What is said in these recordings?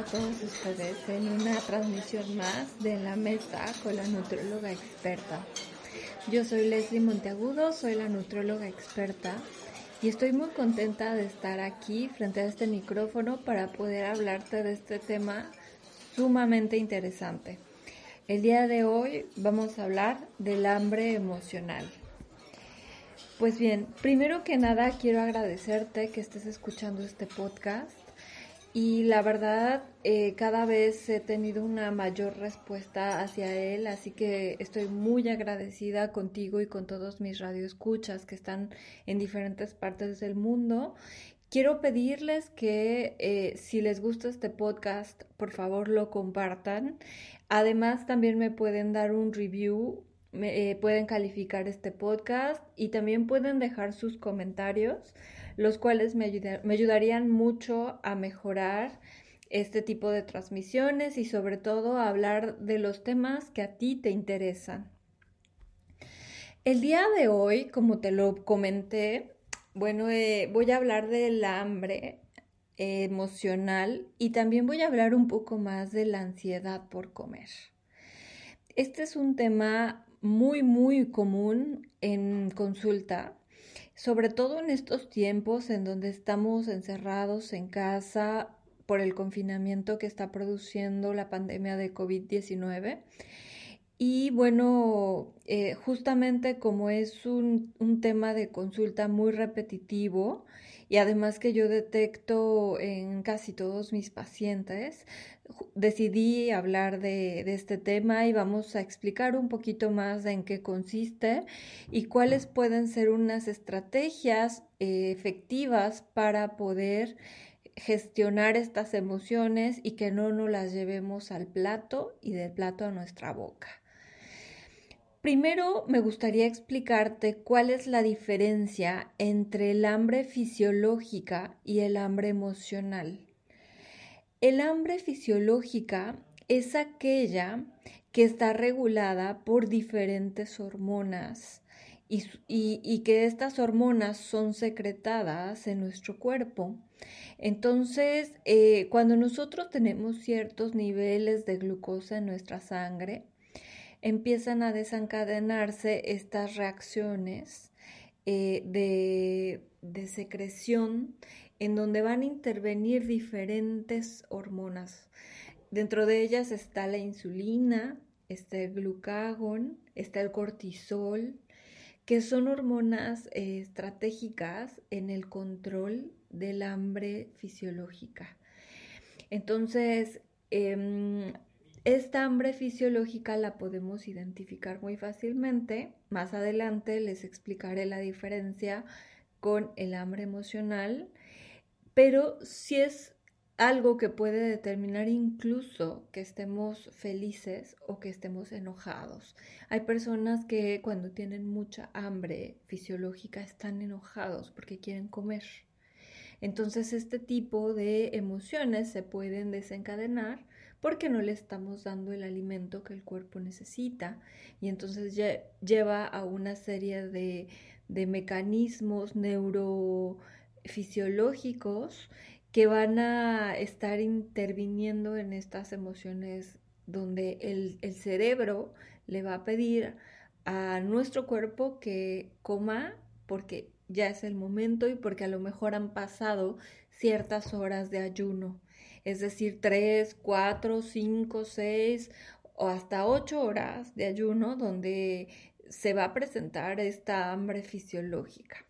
A todos ustedes en una transmisión más de la mesa con la nutróloga experta. Yo soy Leslie Monteagudo, soy la nutróloga experta y estoy muy contenta de estar aquí frente a este micrófono para poder hablarte de este tema sumamente interesante. El día de hoy vamos a hablar del hambre emocional. Pues bien, primero que nada quiero agradecerte que estés escuchando este podcast y la verdad eh, cada vez he tenido una mayor respuesta hacia él, así que estoy muy agradecida contigo y con todos mis radioescuchas que están en diferentes partes del mundo. Quiero pedirles que eh, si les gusta este podcast, por favor lo compartan. Además, también me pueden dar un review, me, eh, pueden calificar este podcast y también pueden dejar sus comentarios los cuales me, me ayudarían mucho a mejorar este tipo de transmisiones y sobre todo hablar de los temas que a ti te interesan. El día de hoy, como te lo comenté, bueno, eh, voy a hablar del hambre emocional y también voy a hablar un poco más de la ansiedad por comer. Este es un tema muy, muy común en consulta sobre todo en estos tiempos en donde estamos encerrados en casa por el confinamiento que está produciendo la pandemia de COVID-19. Y bueno, eh, justamente como es un, un, tema de consulta muy repetitivo y además que yo detecto en casi todos mis pacientes, decidí hablar de, este tema y vamos a explicar un poquito más en qué consiste y cuáles pueden ser unas estrategias eh, efectivas para poder gestionar estas emociones y que no nos las llevemos al plato y del plato a nuestra boca. Primero me gustaría explicarte cuál es la diferencia entre el hambre fisiológica y el hambre emocional. El hambre fisiológica es aquella que está regulada por diferentes hormonas y, que estas hormonas son secretadas en nuestro cuerpo. Entonces, eh, cuando nosotros tenemos ciertos niveles de glucosa en nuestra sangre, empiezan a desencadenarse estas reacciones eh, de secreción en donde van a intervenir diferentes hormonas. Dentro de ellas está la insulina, está el glucagón, está el cortisol, que son hormonas eh, estratégicas en el control del hambre fisiológica. Entonces, em, esta hambre fisiológica la podemos identificar muy fácilmente. Más adelante les explicaré la diferencia con el hambre emocional pero si es algo que puede determinar incluso que estemos felices o que estemos enojados. Hay personas que cuando tienen mucha hambre fisiológica están enojados porque quieren comer. Entonces este tipo de emociones se pueden desencadenar porque no le estamos dando el alimento que el cuerpo necesita. Y entonces lleva a una serie de, de mecanismos neuro fisiológicos que van a estar interviniendo en estas emociones donde el, el, cerebro le va a pedir a nuestro cuerpo que coma porque ya es el momento y porque a lo mejor han pasado ciertas horas de ayuno, es decir, tres, cuatro, cinco, seis o hasta ocho horas de ayuno donde se va a presentar esta hambre fisiológica.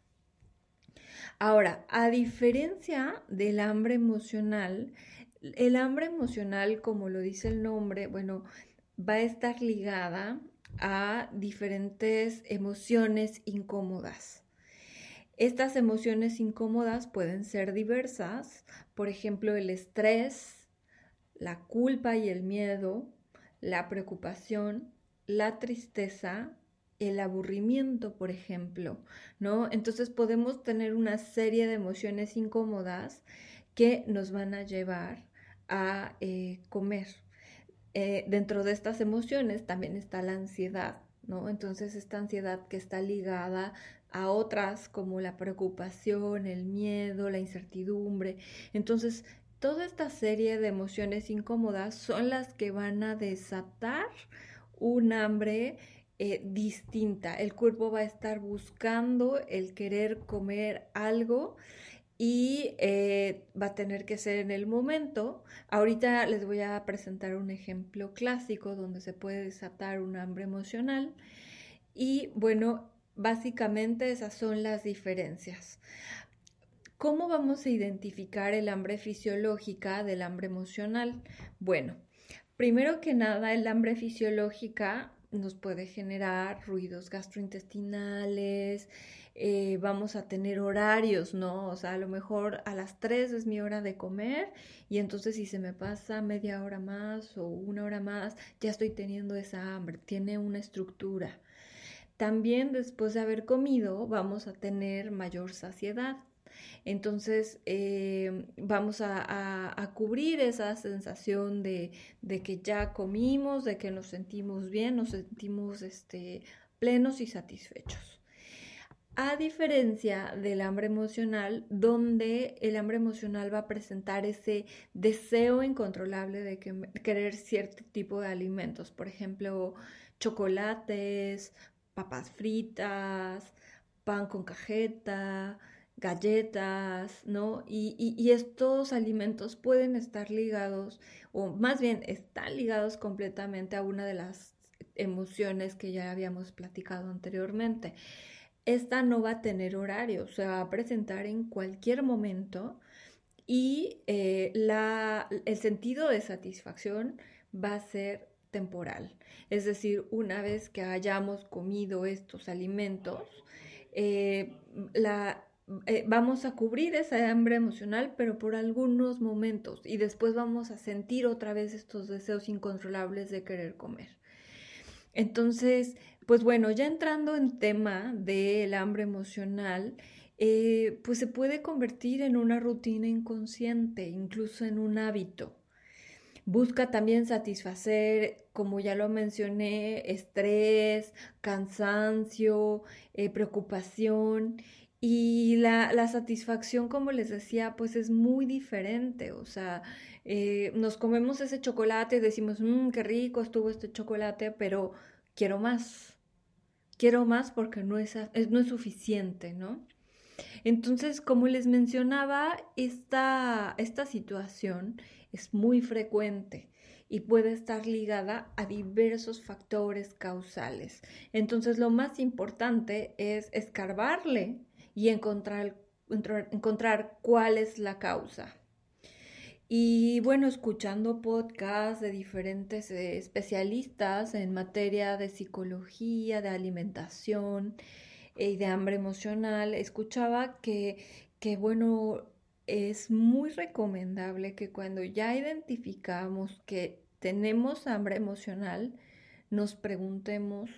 Ahora, a diferencia del hambre emocional, el hambre emocional, como lo dice el nombre, bueno, va a estar ligada a diferentes emociones incómodas. Estas emociones incómodas pueden ser diversas, por ejemplo, el estrés, la culpa y el miedo, la preocupación, la tristeza, el aburrimiento, por ejemplo, ¿no? Entonces podemos tener una serie de emociones incómodas que nos van a llevar a eh, comer. Eh, dentro de estas emociones también está la ansiedad, ¿no? Entonces esta ansiedad que está ligada a otras como la preocupación, el miedo, la incertidumbre. Entonces toda esta serie de emociones incómodas son las que van a desatar un hambre eh, distinta. El cuerpo va a estar buscando el querer comer algo y eh, va a tener que ser en el momento. Ahorita les voy a presentar un ejemplo clásico donde se puede desatar un hambre emocional y bueno, básicamente esas son las diferencias. ¿Cómo vamos a identificar el hambre fisiológica del hambre emocional? Bueno, primero que nada, el hambre fisiológica nos puede generar ruidos gastrointestinales, eh, vamos a tener horarios, ¿no? O sea, a lo mejor a las 3 es mi hora de comer y entonces si se me pasa media hora más o una hora más, ya estoy teniendo esa hambre, tiene una estructura. También después de haber comido vamos a tener mayor saciedad. Entonces eh, vamos a, cubrir esa sensación de, que ya comimos, de que nos sentimos bien, nos sentimos este, plenos y satisfechos. A diferencia del hambre emocional, donde el hambre emocional va a presentar ese deseo incontrolable de querer cierto tipo de alimentos, por ejemplo, chocolates, papas fritas, pan con cajeta, galletas, ¿no? Y, estos alimentos pueden estar ligados, o más bien están ligados completamente a una de las emociones que ya habíamos platicado anteriormente. Esta no va a tener horario, se va a presentar en cualquier momento y eh, el sentido de satisfacción va a ser temporal. Es decir, una vez que hayamos comido estos alimentos, eh, la, eh, vamos a cubrir esa hambre emocional, pero por algunos momentos y después vamos a sentir otra vez estos deseos incontrolables de querer comer. Entonces, pues bueno, ya entrando en tema del hambre emocional, eh, pues se puede convertir en una rutina inconsciente, incluso en un hábito. Busca también satisfacer, como ya lo mencioné, estrés, cansancio, eh, preocupación y la, la, satisfacción, como les decía, pues es muy diferente. O sea, eh, nos comemos ese chocolate y decimos, mmm, qué rico estuvo este chocolate, pero quiero más. Quiero más porque no es, no es suficiente, ¿no? Entonces, como les mencionaba, esta, esta situación es muy frecuente y puede estar ligada a diversos factores causales. Entonces, lo más importante es escarbarle y encontrar, encontrar cuál es la causa. Y bueno, escuchando podcasts de diferentes eh, especialistas en materia de psicología, de alimentación y de hambre emocional, escuchaba que, que, bueno, es muy recomendable que cuando ya identificamos que tenemos hambre emocional, nos preguntemos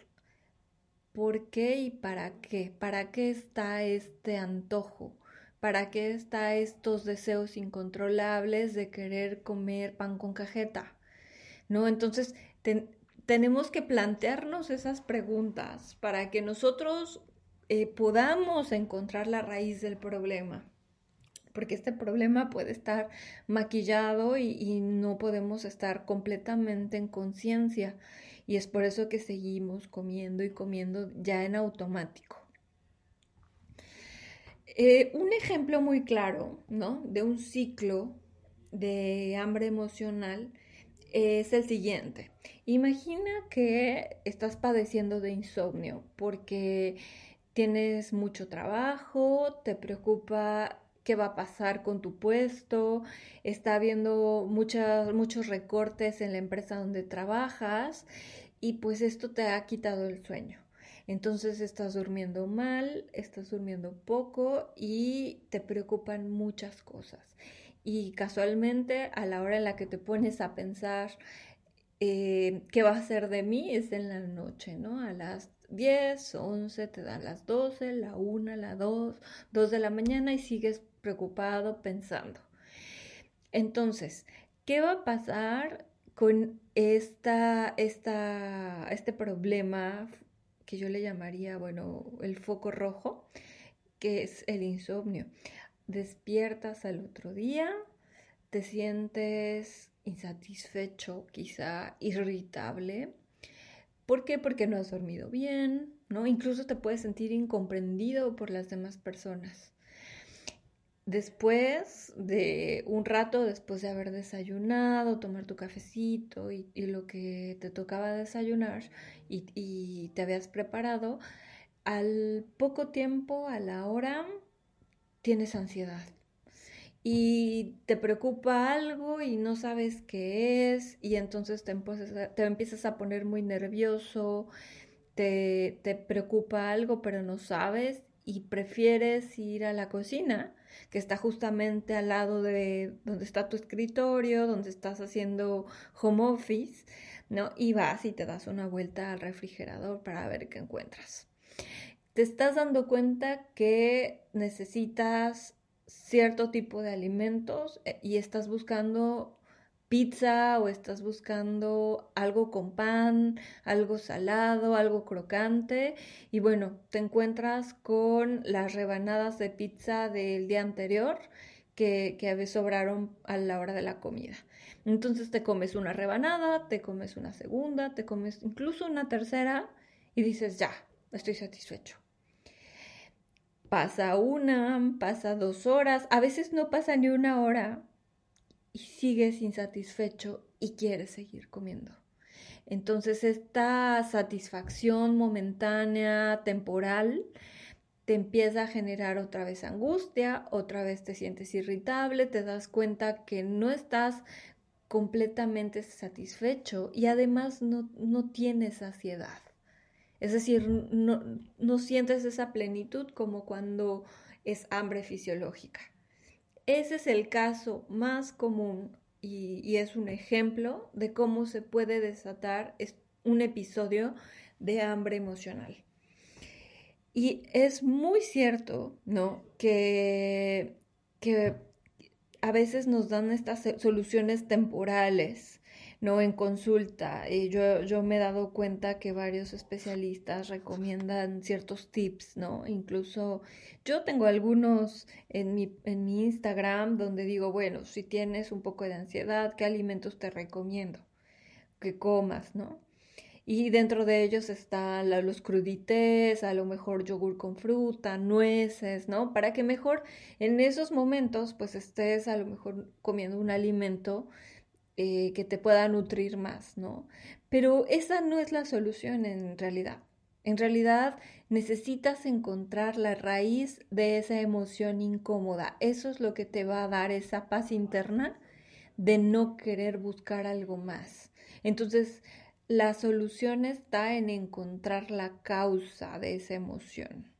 por qué y para qué, para qué está este antojo, para qué está estos deseos incontrolables de querer comer pan con cajeta, ¿no? Entonces, tenemos que plantearnos esas preguntas para que nosotros eh, podamos encontrar la raíz del problema porque este problema puede estar maquillado y, no podemos estar completamente en conciencia y es por eso que seguimos comiendo y comiendo ya en automático. Eh, un ejemplo muy claro, ¿no? De un ciclo de hambre emocional es el siguiente. Imagina que estás padeciendo de insomnio porque tienes mucho trabajo, te preocupa qué va a pasar con tu puesto, está habiendo muchos recortes en la empresa donde trabajas y pues esto te ha quitado el sueño. Entonces estás durmiendo mal, estás durmiendo poco y te preocupan muchas cosas. Y casualmente a la hora en la que te pones a pensar eh, qué va a ser de mí es en la noche, ¿no? A las 10, 11, te dan las 12, la 1, la 2, 2 de la mañana y sigues preocupado pensando. Entonces, ¿qué va a pasar con esta, esta, este problema que yo le llamaría, bueno, el foco rojo, que es el insomnio? Despiertas al otro día, te sientes insatisfecho, quizá irritable. ¿Por qué? Porque no has dormido bien, ¿no? Incluso te puedes sentir incomprendido por las demás personas. Después de un rato, después de haber desayunado, tomar tu cafecito y, lo que te tocaba desayunar y, y te habías preparado, al poco tiempo, a la hora, tienes ansiedad. Y te preocupa algo y no sabes qué es y entonces te, te empiezas a poner muy nervioso, te, te, preocupa algo pero no sabes y prefieres ir a la cocina que está justamente al lado de donde está tu escritorio, donde estás haciendo home office, ¿no? Y vas y te das una vuelta al refrigerador para ver qué encuentras. Te estás dando cuenta que necesitas cierto tipo de alimentos eh, y estás buscando pizza o estás buscando algo con pan, algo salado, algo crocante y bueno, te encuentras con las rebanadas de pizza del día anterior que, que sobraron a la hora de la comida. Entonces te comes una rebanada, te comes una segunda, te comes incluso una tercera y dices, ya, estoy satisfecho. Pasa una, pasa dos horas, a veces no pasa ni una hora y sigues insatisfecho y quieres seguir comiendo. Entonces esta satisfacción momentánea, temporal, te empieza a generar otra vez angustia, otra vez te sientes irritable, te das cuenta que no estás completamente satisfecho y además no, no tienes saciedad. Es decir, no, sientes esa plenitud como cuando es hambre fisiológica. Ese es el caso más común y, es un ejemplo de cómo se puede desatar un episodio de hambre emocional. Y es muy cierto, ¿no? Que, que a veces nos dan estas soluciones temporales no en consulta. Y yo, yo me he dado cuenta que varios especialistas recomiendan ciertos tips, ¿no? Incluso yo tengo algunos en mi, en mi Instagram donde digo, bueno, si tienes un poco de ansiedad, ¿qué alimentos te recomiendo? Que comas, ¿no? Y dentro de ellos están los crudités, a lo mejor yogur con fruta, nueces, ¿no? Para que mejor en esos momentos pues estés a lo mejor comiendo un alimento eh, que te pueda nutrir más, ¿no? Pero esa no es la solución en realidad. En realidad necesitas encontrar la raíz de esa emoción incómoda. Eso es lo que te va a dar esa paz interna de no querer buscar algo más. Entonces, la solución está en encontrar la causa de esa emoción.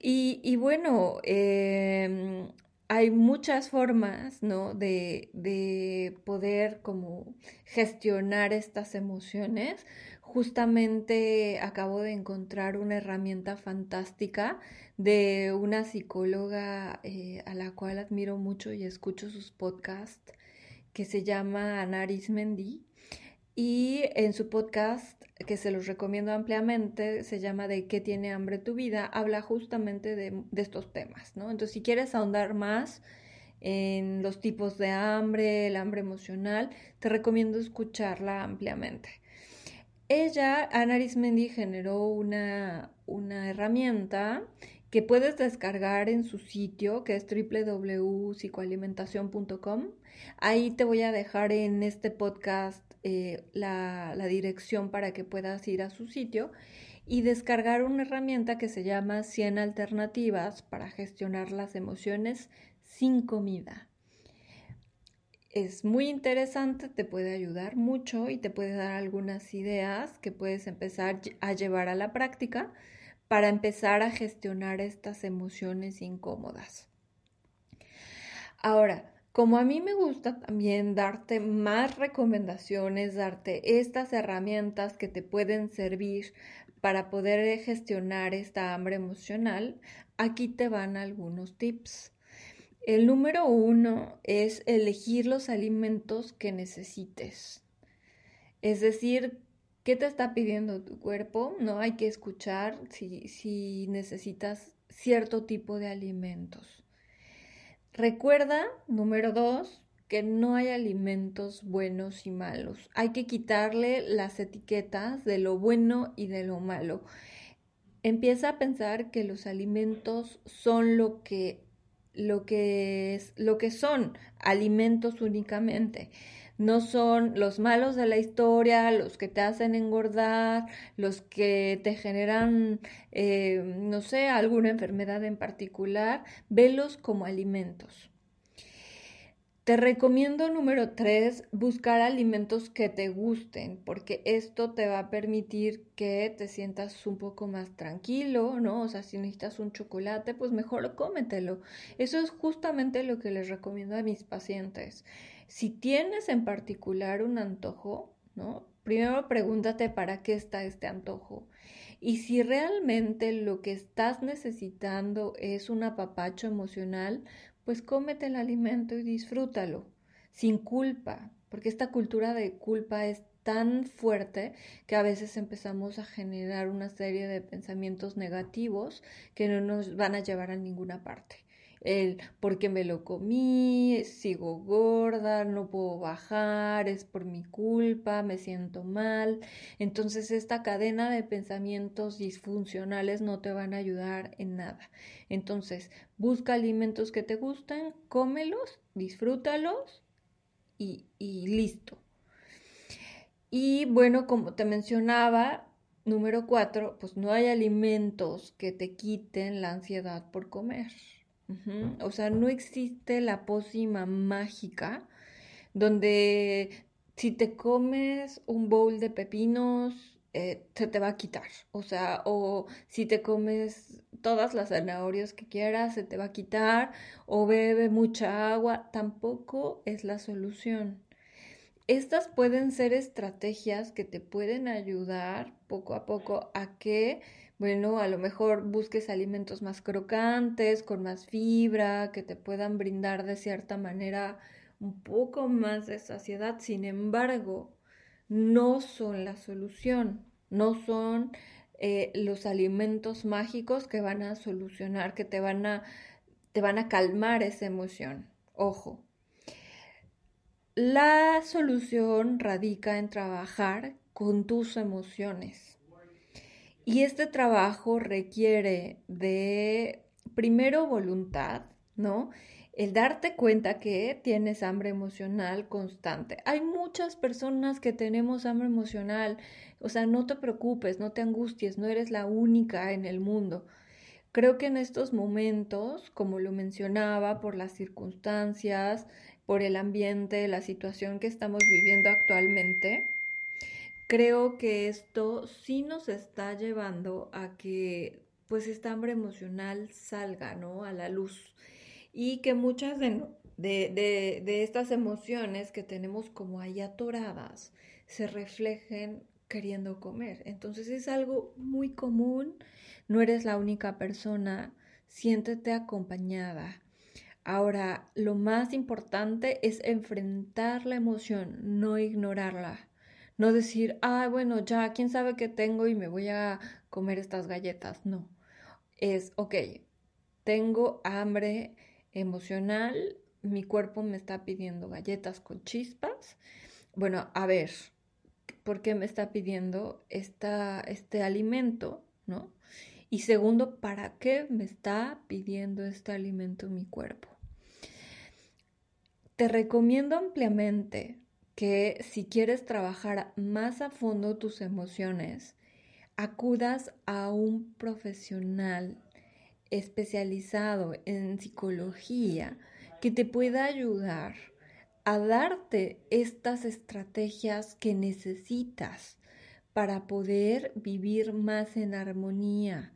Y, bueno, em, hay muchas formas, ¿no? De, de, poder como gestionar estas emociones. Justamente acabo de encontrar una herramienta fantástica de una psicóloga eh, a la cual admiro mucho y escucho sus podcasts, que se llama Anaris Mendy. Y en su podcast, que se los recomiendo ampliamente, se llama De qué tiene hambre tu vida, habla justamente de, estos temas, ¿no? Entonces, si quieres ahondar más en los tipos de hambre, el hambre emocional, te recomiendo escucharla ampliamente. Ella, Ana Arismendi, generó una, una herramienta que puedes descargar en su sitio, que es www.psicoalimentación.com. Ahí te voy a dejar en este podcast eh, la, dirección para que puedas ir a su sitio y descargar una herramienta que se llama 100 alternativas para gestionar las emociones sin comida. Es muy interesante, te puede ayudar mucho y te puede dar algunas ideas que puedes empezar a llevar a la práctica para empezar a gestionar estas emociones incómodas. Ahora, como a mí me gusta también darte más recomendaciones, darte estas herramientas que te pueden servir para poder gestionar esta hambre emocional, aquí te van algunos tips. El número uno es elegir los alimentos que necesites. Es decir, ¿qué te está pidiendo tu cuerpo? No hay que escuchar si, si necesitas cierto tipo de alimentos Recuerda, número dos, que no hay alimentos buenos y malos. Hay que quitarle las etiquetas de lo bueno y de lo malo. Empieza a pensar que los alimentos son lo que lo que es lo que son alimentos únicamente. No son los malos de la historia, los que te hacen engordar, los que te generan, eh, no sé, alguna enfermedad en particular. Velos como alimentos. Te recomiendo número tres, buscar alimentos que te gusten, porque esto te va a permitir que te sientas un poco más tranquilo, ¿no? O sea, si necesitas un chocolate, pues mejor cómetelo. Eso es justamente lo que les recomiendo a mis pacientes. Si tienes en particular un antojo, ¿no? Primero pregúntate para qué está este antojo. Y si realmente lo que estás necesitando es un apapacho emocional, pues cómete el alimento y disfrútalo, sin culpa, porque esta cultura de culpa es tan fuerte que a veces empezamos a generar una serie de pensamientos negativos que no nos van a llevar a ninguna parte el porque me lo comí, sigo gorda, no puedo bajar, es por mi culpa, me siento mal. Entonces esta cadena de pensamientos disfuncionales no te van a ayudar en nada. Entonces busca alimentos que te gusten, cómelos, disfrútalos y, y listo. Y bueno, como te mencionaba, número cuatro, pues no hay alimentos que te quiten la ansiedad por comer. O sea, no existe la pócima mágica donde si te comes un bowl de pepinos, eh, se te va a quitar. O sea, o si te comes todas las zanahorias que quieras, se te va a quitar. O bebe mucha agua, tampoco es la solución. Estas pueden ser estrategias que te pueden ayudar poco a poco a que bueno, a lo mejor busques alimentos más crocantes, con más fibra, que te puedan brindar de cierta manera un poco más de saciedad. Sin embargo, no son la solución, no son eh, los alimentos mágicos que van a solucionar, que te van a, te van a calmar esa emoción. Ojo. La solución radica en trabajar con tus emociones. Y este trabajo requiere de, primero, voluntad, ¿no? El darte cuenta que tienes hambre emocional constante. Hay muchas personas que tenemos hambre emocional, o sea, no te preocupes, no te angusties, no eres la única en el mundo. Creo que en estos momentos, como lo mencionaba, por las circunstancias, por el ambiente, la situación que estamos viviendo actualmente, creo que esto sí nos está llevando a que pues esta hambre emocional salga, ¿no? A la luz. Y que muchas de, de, de, estas emociones que tenemos como ahí atoradas se reflejen queriendo comer. Entonces es algo muy común, no eres la única persona, siéntete acompañada. Ahora, lo más importante es enfrentar la emoción, no ignorarla. No decir, ah, bueno, ya, quién sabe qué tengo y me voy a comer estas galletas. No. Es, ok, tengo hambre emocional, mi cuerpo me está pidiendo galletas con chispas. Bueno, a ver, ¿por qué me está pidiendo esta, este alimento? ¿No? Y segundo, ¿para qué me está pidiendo este alimento mi cuerpo? Te recomiendo ampliamente que si quieres trabajar más a fondo tus emociones, acudas a un profesional especializado en psicología que te pueda ayudar a darte estas estrategias que necesitas para poder vivir más en armonía,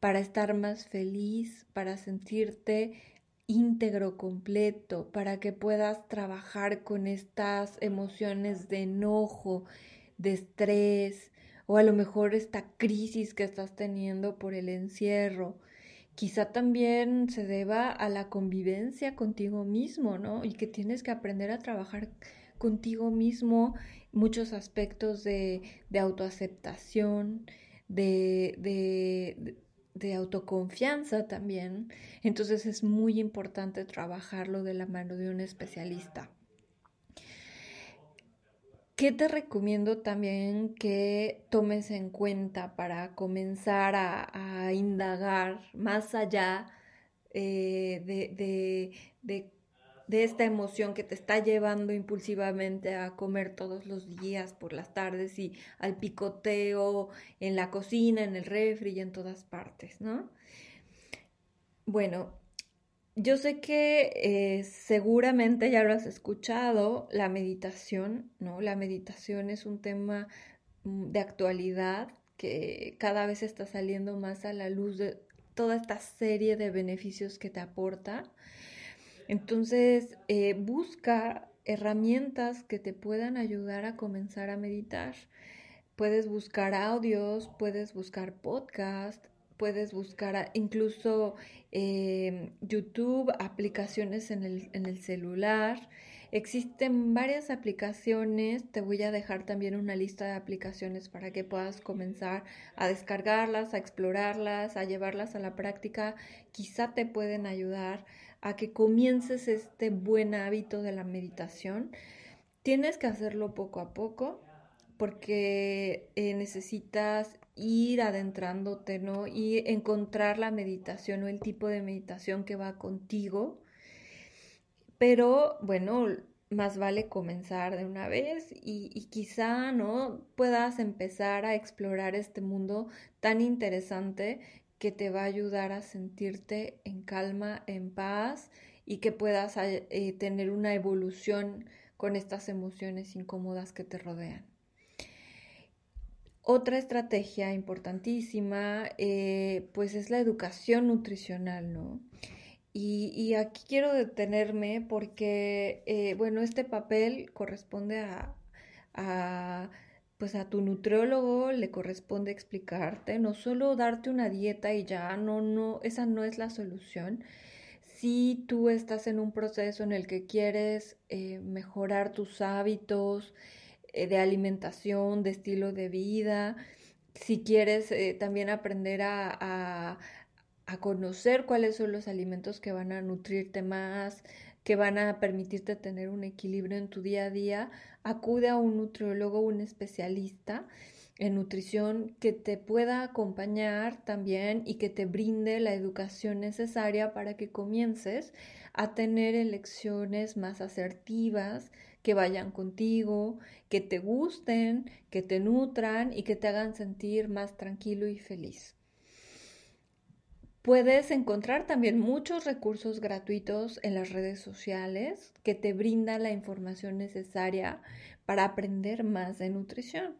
para estar más feliz, para sentirte íntegro, completo, para que puedas trabajar con estas emociones de enojo, de estrés, o a lo mejor esta crisis que estás teniendo por el encierro. Quizá también se deba a la convivencia contigo mismo, ¿no? Y que tienes que aprender a trabajar contigo mismo muchos aspectos de, de autoaceptación, de, de, de autoconfianza también. Entonces es muy importante trabajarlo de la mano de un especialista. ¿Qué te recomiendo también que tomes en cuenta para comenzar a, indagar más allá eh, de, de, esta emoción que te está llevando impulsivamente a comer todos los días por las tardes y al picoteo en la cocina, en el refri y en todas partes, ¿no? Bueno, yo sé que eh, seguramente ya lo has escuchado, la meditación, ¿no? La meditación es un tema mm, de actualidad que cada vez está saliendo más a la luz de toda esta serie de beneficios que te aporta. Entonces, eh, busca herramientas que te puedan ayudar a comenzar a meditar. Puedes buscar audios, puedes buscar podcasts, puedes buscar incluso eh, YouTube, aplicaciones en el, en el celular. Existen varias aplicaciones, te voy a dejar también una lista de aplicaciones para que puedas comenzar a descargarlas, a explorarlas, a llevarlas a la práctica. Quizá te pueden ayudar a que comiences este buen hábito de la meditación. Tienes que hacerlo poco a poco porque eh, necesitas ir adentrándote, ¿no? Y encontrar la meditación o el tipo de meditación que va contigo. Pero bueno, más vale comenzar de una vez y, y, quizá no puedas empezar a explorar este mundo tan interesante que te va a ayudar a sentirte en calma, en paz y que puedas eh, tener una evolución con estas emociones incómodas que te rodean. Otra estrategia importantísima, eh, pues es la educación nutricional, ¿no? Y, aquí quiero detenerme porque, eh, bueno, este papel corresponde a, a, pues a tu nutriólogo, le corresponde explicarte, no solo darte una dieta y ya, no, no, esa no es la solución. Si tú estás en un proceso en el que quieres eh, mejorar tus hábitos, eh, de alimentación, de estilo de vida, si quieres eh, también aprender a, a, conocer cuáles son los alimentos que van a nutrirte más, que van a permitirte tener un equilibrio en tu día a día, acude a un nutriólogo, un especialista en nutrición que te pueda acompañar también y que te brinde la educación necesaria para que comiences a tener elecciones más asertivas, que vayan contigo, que te gusten, que te nutran y que te hagan sentir más tranquilo y feliz. Puedes encontrar también muchos recursos gratuitos en las redes sociales que te brindan la información necesaria para aprender más de nutrición.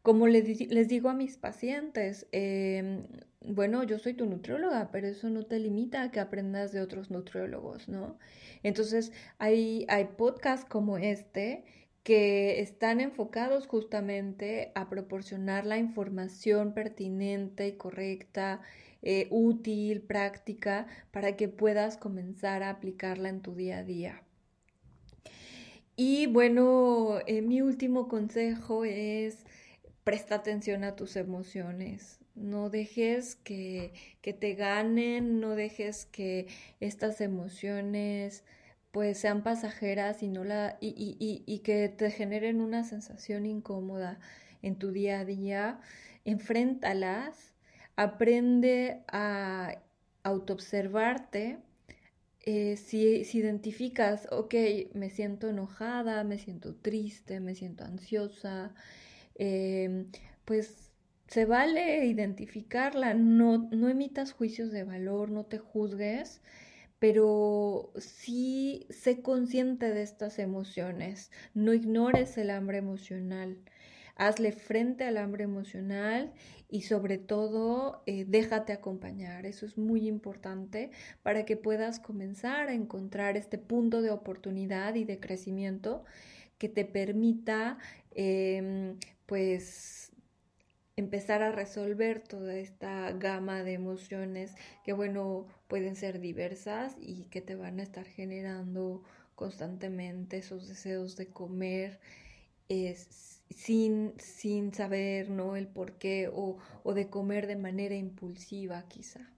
Como les, digo a mis pacientes, em, bueno, yo soy tu nutrióloga, pero eso no te limita a que aprendas de otros nutriólogos, ¿no? Entonces, hay, hay podcasts como este que están enfocados justamente a proporcionar la información pertinente y correcta, eh, útil, práctica, para que puedas comenzar a aplicarla en tu día a día. Y bueno, eh, mi último consejo es presta atención a tus emociones. No dejes que, que te ganen, no dejes que estas emociones pues sean pasajeras y, no la, y, y, y, que te generen una sensación incómoda en tu día a día, enfréntalas, aprende a autoobservarte. Eh, si, si, identificas, ok, me siento enojada, me siento triste, me siento ansiosa, eh, pues se vale identificarla, no, no emitas juicios de valor, no te juzgues, pero sí sé consciente de estas emociones, no ignores el hambre emocional, hazle frente al hambre emocional y sobre todo eh, déjate acompañar, eso es muy importante para que puedas comenzar a encontrar este punto de oportunidad y de crecimiento que te permita em, pues empezar a resolver toda esta gama de emociones que bueno pueden ser diversas y que te van a estar generando constantemente esos deseos de comer sin, sin saber ¿no? el por qué o, o de comer de manera impulsiva quizá.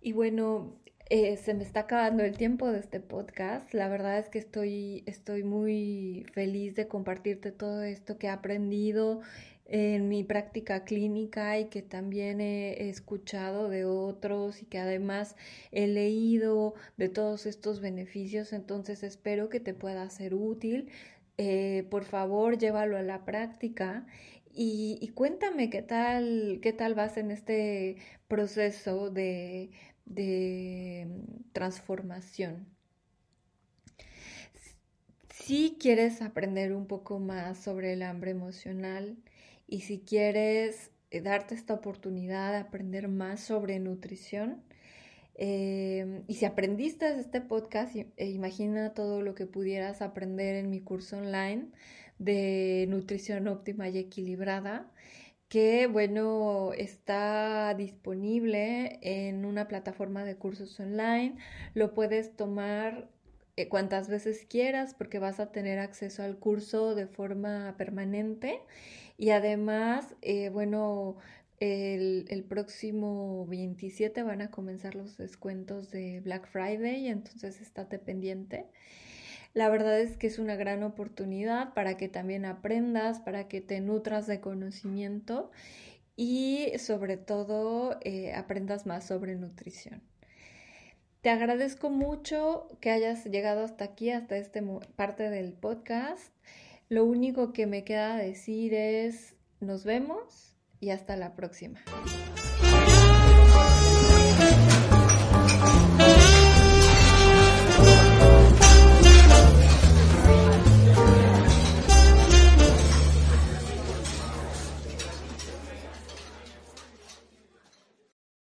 Y bueno, eh, se me está acabando el tiempo de este podcast. La verdad es que estoy, estoy muy feliz de compartirte todo esto que he aprendido en mi práctica clínica y que también he escuchado de otros y que además he leído de todos estos beneficios. Entonces espero que te pueda ser útil. Eh, por favor, llévalo a la práctica y, cuéntame qué tal, qué tal vas en este proceso de, de mm, transformación. Si quieres aprender un poco más sobre el hambre emocional y si quieres eh, darte esta oportunidad de aprender más sobre nutrición, em, y si aprendiste este podcast, e imagina todo lo que pudieras aprender en mi curso online de nutrición óptima y equilibrada que bueno, está disponible en una plataforma de cursos online. Lo puedes tomar eh, cuantas veces quieras porque vas a tener acceso al curso de forma permanente y además, eh, bueno, el, próximo 27 van a comenzar los descuentos de Black Friday, entonces estate pendiente. La verdad es que es una gran oportunidad para que también aprendas, para que te nutras de conocimiento y sobre todo eh, aprendas más sobre nutrición. Te agradezco mucho que hayas llegado hasta aquí, hasta esta parte del podcast. Lo único que me queda decir es nos vemos y hasta la próxima.